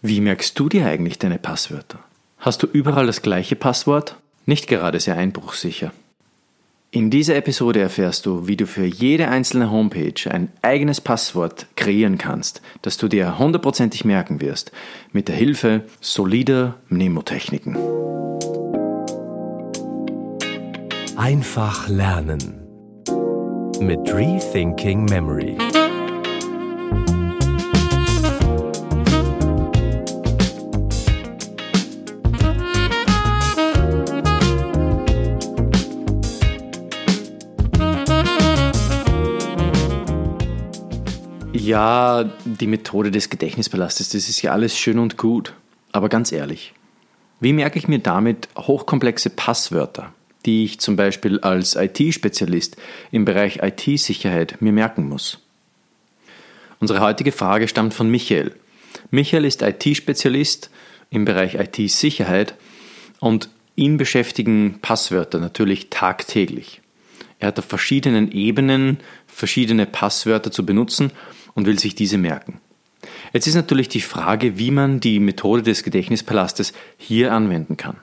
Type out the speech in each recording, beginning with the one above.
Wie merkst du dir eigentlich deine Passwörter? Hast du überall das gleiche Passwort? Nicht gerade sehr einbruchsicher. In dieser Episode erfährst du, wie du für jede einzelne Homepage ein eigenes Passwort kreieren kannst, das du dir hundertprozentig merken wirst, mit der Hilfe solider Mnemotechniken. Einfach lernen mit Rethinking Memory. Ja, die Methode des Gedächtnispalastes, das ist ja alles schön und gut. Aber ganz ehrlich, wie merke ich mir damit hochkomplexe Passwörter, die ich zum Beispiel als IT-Spezialist im Bereich IT-Sicherheit mir merken muss? Unsere heutige Frage stammt von Michael. Michael ist IT-Spezialist im Bereich IT-Sicherheit und ihn beschäftigen Passwörter natürlich tagtäglich. Er hat auf verschiedenen Ebenen verschiedene Passwörter zu benutzen und will sich diese merken. Jetzt ist natürlich die Frage, wie man die Methode des Gedächtnispalastes hier anwenden kann.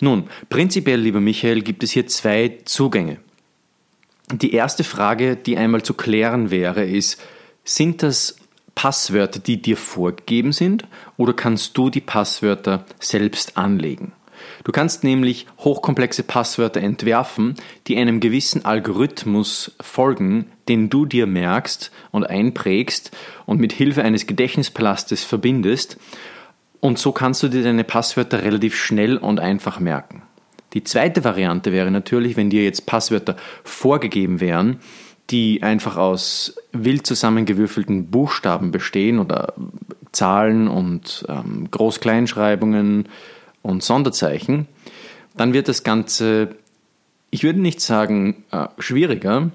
Nun, prinzipiell, lieber Michael, gibt es hier zwei Zugänge. Die erste Frage, die einmal zu klären wäre, ist, sind das Passwörter, die dir vorgegeben sind, oder kannst du die Passwörter selbst anlegen? Du kannst nämlich hochkomplexe Passwörter entwerfen, die einem gewissen Algorithmus folgen, den du dir merkst und einprägst und mit Hilfe eines Gedächtnispalastes verbindest. Und so kannst du dir deine Passwörter relativ schnell und einfach merken. Die zweite Variante wäre natürlich, wenn dir jetzt Passwörter vorgegeben wären, die einfach aus wild zusammengewürfelten Buchstaben bestehen oder Zahlen und ähm, Groß-Kleinschreibungen, und Sonderzeichen, dann wird das Ganze, ich würde nicht sagen äh, schwieriger,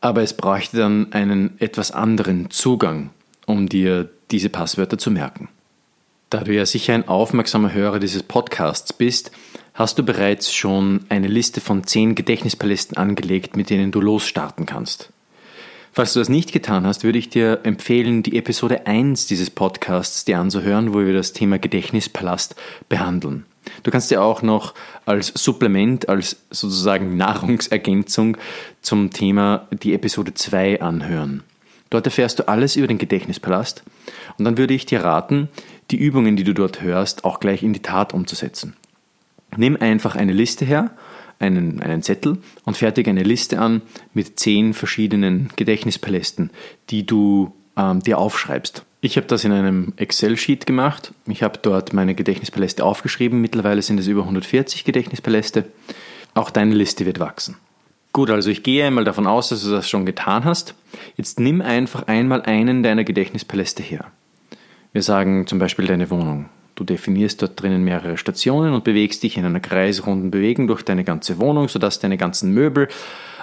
aber es bräuchte dann einen etwas anderen Zugang, um dir diese Passwörter zu merken. Da du ja sicher ein aufmerksamer Hörer dieses Podcasts bist, hast du bereits schon eine Liste von zehn Gedächtnispalästen angelegt, mit denen du losstarten kannst. Falls du das nicht getan hast, würde ich dir empfehlen, die Episode 1 dieses Podcasts dir anzuhören, wo wir das Thema Gedächtnispalast behandeln. Du kannst dir auch noch als Supplement, als sozusagen Nahrungsergänzung zum Thema die Episode 2 anhören. Dort erfährst du alles über den Gedächtnispalast und dann würde ich dir raten, die Übungen, die du dort hörst, auch gleich in die Tat umzusetzen. Nimm einfach eine Liste her einen, einen Zettel und fertige eine Liste an mit zehn verschiedenen Gedächtnispalästen, die du ähm, dir aufschreibst. Ich habe das in einem Excel-Sheet gemacht. Ich habe dort meine Gedächtnispaläste aufgeschrieben. Mittlerweile sind es über 140 Gedächtnispaläste. Auch deine Liste wird wachsen. Gut, also ich gehe einmal davon aus, dass du das schon getan hast. Jetzt nimm einfach einmal einen deiner Gedächtnispaläste her. Wir sagen zum Beispiel deine Wohnung. Du definierst dort drinnen mehrere Stationen und bewegst dich in einer kreisrunden Bewegung durch deine ganze Wohnung, sodass deine ganzen Möbel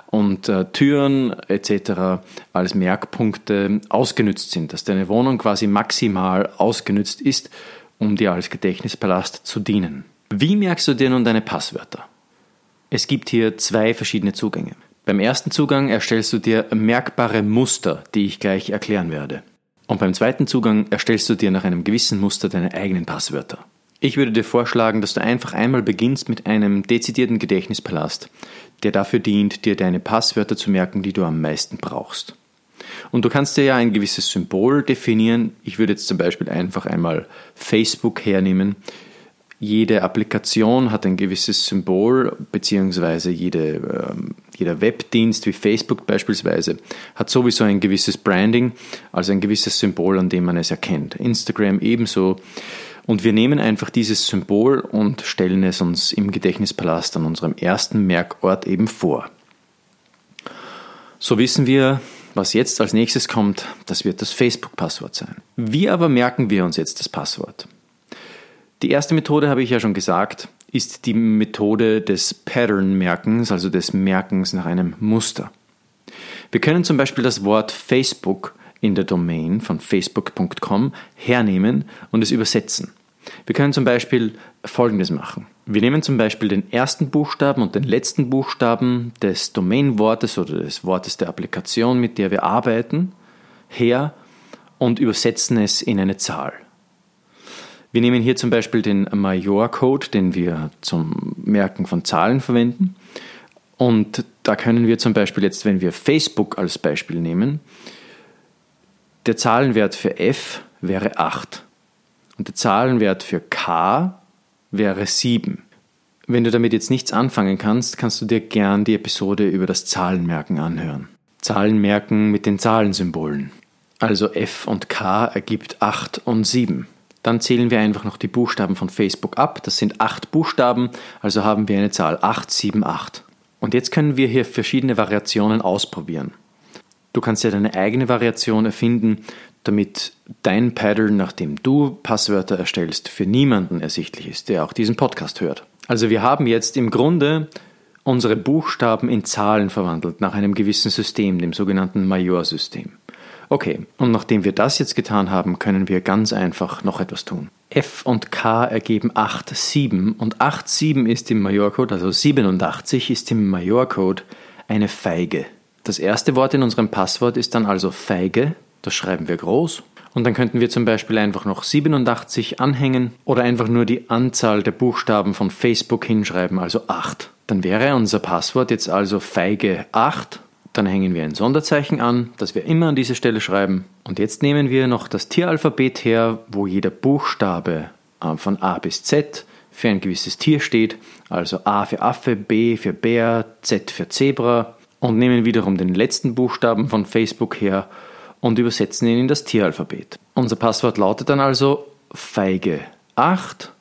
und äh, Türen etc. als Merkpunkte ausgenützt sind, dass deine Wohnung quasi maximal ausgenützt ist, um dir als Gedächtnispalast zu dienen. Wie merkst du dir nun deine Passwörter? Es gibt hier zwei verschiedene Zugänge. Beim ersten Zugang erstellst du dir merkbare Muster, die ich gleich erklären werde. Und beim zweiten Zugang erstellst du dir nach einem gewissen Muster deine eigenen Passwörter. Ich würde dir vorschlagen, dass du einfach einmal beginnst mit einem dezidierten Gedächtnispalast, der dafür dient, dir deine Passwörter zu merken, die du am meisten brauchst. Und du kannst dir ja ein gewisses Symbol definieren. Ich würde jetzt zum Beispiel einfach einmal Facebook hernehmen. Jede Applikation hat ein gewisses Symbol, beziehungsweise jede, ähm, jeder Webdienst wie Facebook beispielsweise hat sowieso ein gewisses Branding, also ein gewisses Symbol, an dem man es erkennt. Instagram ebenso. Und wir nehmen einfach dieses Symbol und stellen es uns im Gedächtnispalast an unserem ersten Merkort eben vor. So wissen wir, was jetzt als nächstes kommt, das wird das Facebook-Passwort sein. Wie aber merken wir uns jetzt das Passwort? Die erste Methode, habe ich ja schon gesagt, ist die Methode des Pattern-Merkens, also des Merkens nach einem Muster. Wir können zum Beispiel das Wort Facebook in der Domain von facebook.com hernehmen und es übersetzen. Wir können zum Beispiel Folgendes machen. Wir nehmen zum Beispiel den ersten Buchstaben und den letzten Buchstaben des Domainwortes oder des Wortes der Applikation, mit der wir arbeiten, her und übersetzen es in eine Zahl. Wir nehmen hier zum Beispiel den Major-Code, den wir zum Merken von Zahlen verwenden. Und da können wir zum Beispiel jetzt, wenn wir Facebook als Beispiel nehmen, der Zahlenwert für f wäre 8 und der Zahlenwert für k wäre 7. Wenn du damit jetzt nichts anfangen kannst, kannst du dir gern die Episode über das Zahlenmerken anhören. Zahlenmerken mit den Zahlensymbolen. Also f und k ergibt 8 und 7. Dann zählen wir einfach noch die Buchstaben von Facebook ab. Das sind acht Buchstaben, also haben wir eine Zahl 878. Und jetzt können wir hier verschiedene Variationen ausprobieren. Du kannst ja deine eigene Variation erfinden, damit dein Pattern, nachdem du Passwörter erstellst, für niemanden ersichtlich ist, der auch diesen Podcast hört. Also wir haben jetzt im Grunde unsere Buchstaben in Zahlen verwandelt nach einem gewissen System, dem sogenannten Major-System. Okay, und nachdem wir das jetzt getan haben, können wir ganz einfach noch etwas tun. F und K ergeben 8, 7 und 8, 7 ist im Majorcode, also 87 ist im Majorcode eine Feige. Das erste Wort in unserem Passwort ist dann also Feige, das schreiben wir groß. Und dann könnten wir zum Beispiel einfach noch 87 anhängen oder einfach nur die Anzahl der Buchstaben von Facebook hinschreiben, also 8. Dann wäre unser Passwort jetzt also Feige 8 dann hängen wir ein Sonderzeichen an, das wir immer an diese Stelle schreiben. Und jetzt nehmen wir noch das Tieralphabet her, wo jeder Buchstabe von A bis Z für ein gewisses Tier steht. Also A für Affe, B für Bär, Z für Zebra. Und nehmen wiederum den letzten Buchstaben von Facebook her und übersetzen ihn in das Tieralphabet. Unser Passwort lautet dann also Feige 8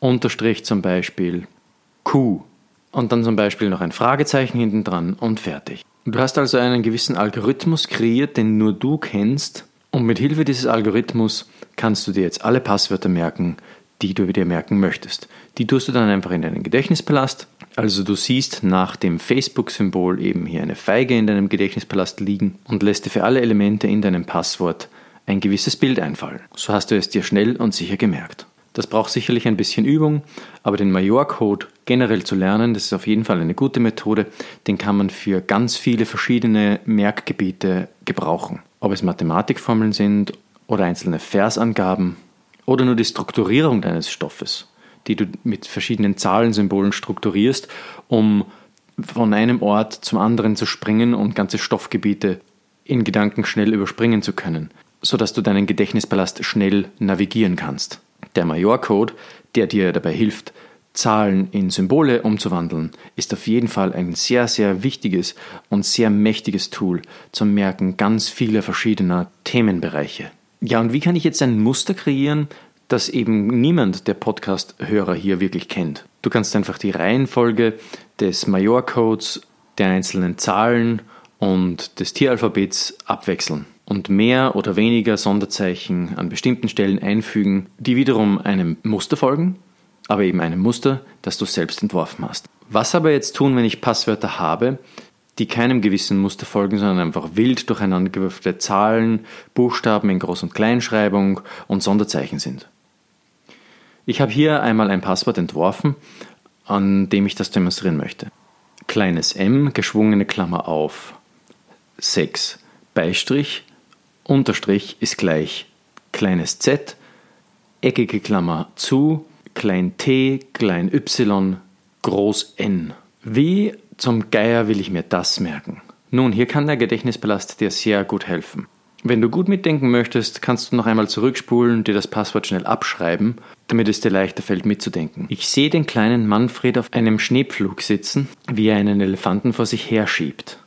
Unterstrich zum Beispiel Q und dann zum Beispiel noch ein Fragezeichen hinten dran und fertig. Du hast also einen gewissen Algorithmus kreiert, den nur du kennst und mit Hilfe dieses Algorithmus kannst du dir jetzt alle Passwörter merken, die du dir merken möchtest. Die tust du dann einfach in deinen Gedächtnispalast. Also du siehst nach dem Facebook-Symbol eben hier eine Feige in deinem Gedächtnispalast liegen und lässt dir für alle Elemente in deinem Passwort ein gewisses Bild einfallen. So hast du es dir schnell und sicher gemerkt. Das braucht sicherlich ein bisschen Übung, aber den Major-Code generell zu lernen, das ist auf jeden Fall eine gute Methode. Den kann man für ganz viele verschiedene Merkgebiete gebrauchen. Ob es Mathematikformeln sind oder einzelne Versangaben oder nur die Strukturierung deines Stoffes, die du mit verschiedenen Zahlensymbolen strukturierst, um von einem Ort zum anderen zu springen und ganze Stoffgebiete in Gedanken schnell überspringen zu können, sodass du deinen Gedächtnispalast schnell navigieren kannst. Der Major-Code, der dir dabei hilft, Zahlen in Symbole umzuwandeln, ist auf jeden Fall ein sehr, sehr wichtiges und sehr mächtiges Tool zum Merken ganz vieler verschiedener Themenbereiche. Ja, und wie kann ich jetzt ein Muster kreieren, das eben niemand der Podcast-Hörer hier wirklich kennt? Du kannst einfach die Reihenfolge des Major-Codes, der einzelnen Zahlen und des Tieralphabets abwechseln und mehr oder weniger Sonderzeichen an bestimmten Stellen einfügen, die wiederum einem Muster folgen, aber eben einem Muster, das du selbst entworfen hast. Was aber jetzt tun, wenn ich Passwörter habe, die keinem gewissen Muster folgen, sondern einfach wild durcheinandergewürfelte Zahlen, Buchstaben in Groß- und Kleinschreibung und Sonderzeichen sind? Ich habe hier einmal ein Passwort entworfen, an dem ich das demonstrieren möchte. Kleines m, geschwungene Klammer auf, 6, Beistrich, Unterstrich ist gleich kleines z, eckige Klammer zu, klein t, klein y, groß n. Wie zum Geier will ich mir das merken? Nun, hier kann der Gedächtnispalast dir sehr gut helfen. Wenn du gut mitdenken möchtest, kannst du noch einmal zurückspulen, dir das Passwort schnell abschreiben, damit es dir leichter fällt mitzudenken. Ich sehe den kleinen Manfred auf einem Schneepflug sitzen, wie er einen Elefanten vor sich herschiebt.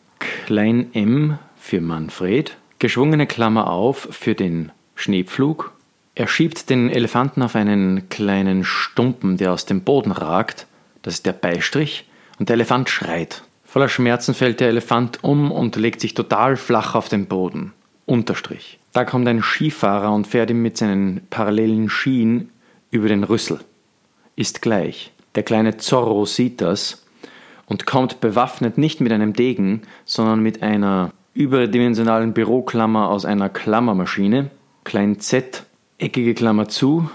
Klein m für Manfred, geschwungene Klammer auf für den Schneepflug. Er schiebt den Elefanten auf einen kleinen Stumpen, der aus dem Boden ragt. Das ist der Beistrich. Und der Elefant schreit. Voller Schmerzen fällt der Elefant um und legt sich total flach auf den Boden. Unterstrich. Da kommt ein Skifahrer und fährt ihm mit seinen parallelen Skien über den Rüssel. Ist gleich. Der kleine Zorro sieht das und kommt bewaffnet nicht mit einem Degen, sondern mit einer überdimensionalen Büroklammer aus einer Klammermaschine, klein z, eckige Klammer zu,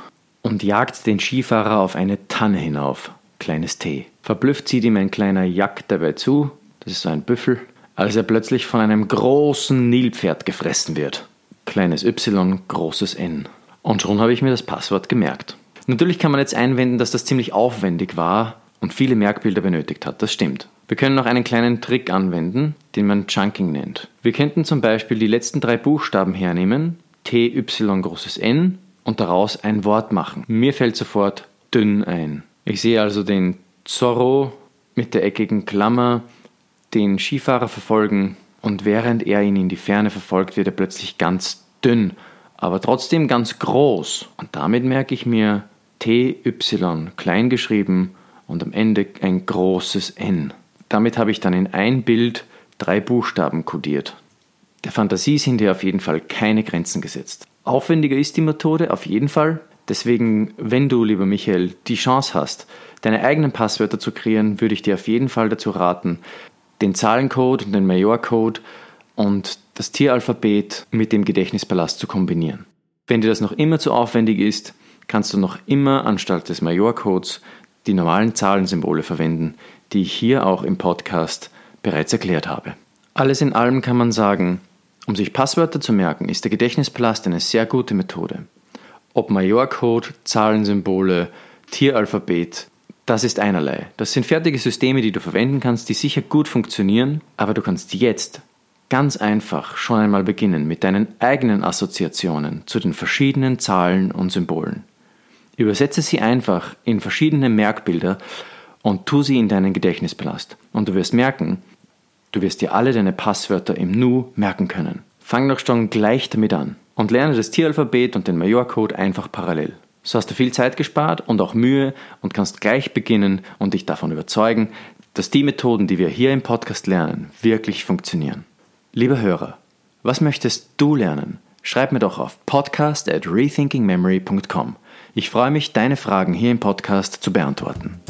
und jagt den Skifahrer auf eine Tanne hinauf, kleines t. Verblüfft zieht ihm ein kleiner Jack dabei zu, das ist so ein Büffel, als er plötzlich von einem großen Nilpferd gefressen wird. Kleines y, großes n. Und schon habe ich mir das Passwort gemerkt. Natürlich kann man jetzt einwenden, dass das ziemlich aufwendig war und viele Merkbilder benötigt hat. Das stimmt. Wir können noch einen kleinen Trick anwenden, den man Chunking nennt. Wir könnten zum Beispiel die letzten drei Buchstaben hernehmen, T, Y, großes N, und daraus ein Wort machen. Mir fällt sofort dünn ein. Ich sehe also den Zorro mit der eckigen Klammer, den Skifahrer verfolgen und während er ihn in die Ferne verfolgt, wird er plötzlich ganz dünn, aber trotzdem ganz groß. Und damit merke ich mir TY klein geschrieben und am Ende ein großes N. Damit habe ich dann in ein Bild drei Buchstaben kodiert. Der Fantasie sind hier auf jeden Fall keine Grenzen gesetzt. Aufwendiger ist die Methode auf jeden Fall. Deswegen, wenn du, lieber Michael, die Chance hast, deine eigenen Passwörter zu kreieren, würde ich dir auf jeden Fall dazu raten, den Zahlencode und den Majorcode und das Tieralphabet mit dem Gedächtnispalast zu kombinieren. Wenn dir das noch immer zu aufwendig ist, kannst du noch immer anstatt des Majorcodes die normalen Zahlensymbole verwenden, die ich hier auch im Podcast bereits erklärt habe. Alles in allem kann man sagen, um sich Passwörter zu merken, ist der Gedächtnispalast eine sehr gute Methode. Ob Majorcode, Zahlensymbole, Tieralphabet, das ist einerlei. Das sind fertige Systeme, die du verwenden kannst, die sicher gut funktionieren, aber du kannst jetzt ganz einfach schon einmal beginnen mit deinen eigenen Assoziationen zu den verschiedenen Zahlen und Symbolen. Übersetze sie einfach in verschiedene Merkbilder und tu sie in deinen Gedächtnispalast. Und du wirst merken, du wirst dir alle deine Passwörter im Nu merken können. Fang doch schon gleich damit an und lerne das Tieralphabet und den Majorcode einfach parallel. So hast du viel Zeit gespart und auch Mühe und kannst gleich beginnen und dich davon überzeugen, dass die Methoden, die wir hier im Podcast lernen, wirklich funktionieren. Lieber Hörer, was möchtest du lernen? Schreib mir doch auf podcast at rethinkingmemory.com. Ich freue mich, deine Fragen hier im Podcast zu beantworten.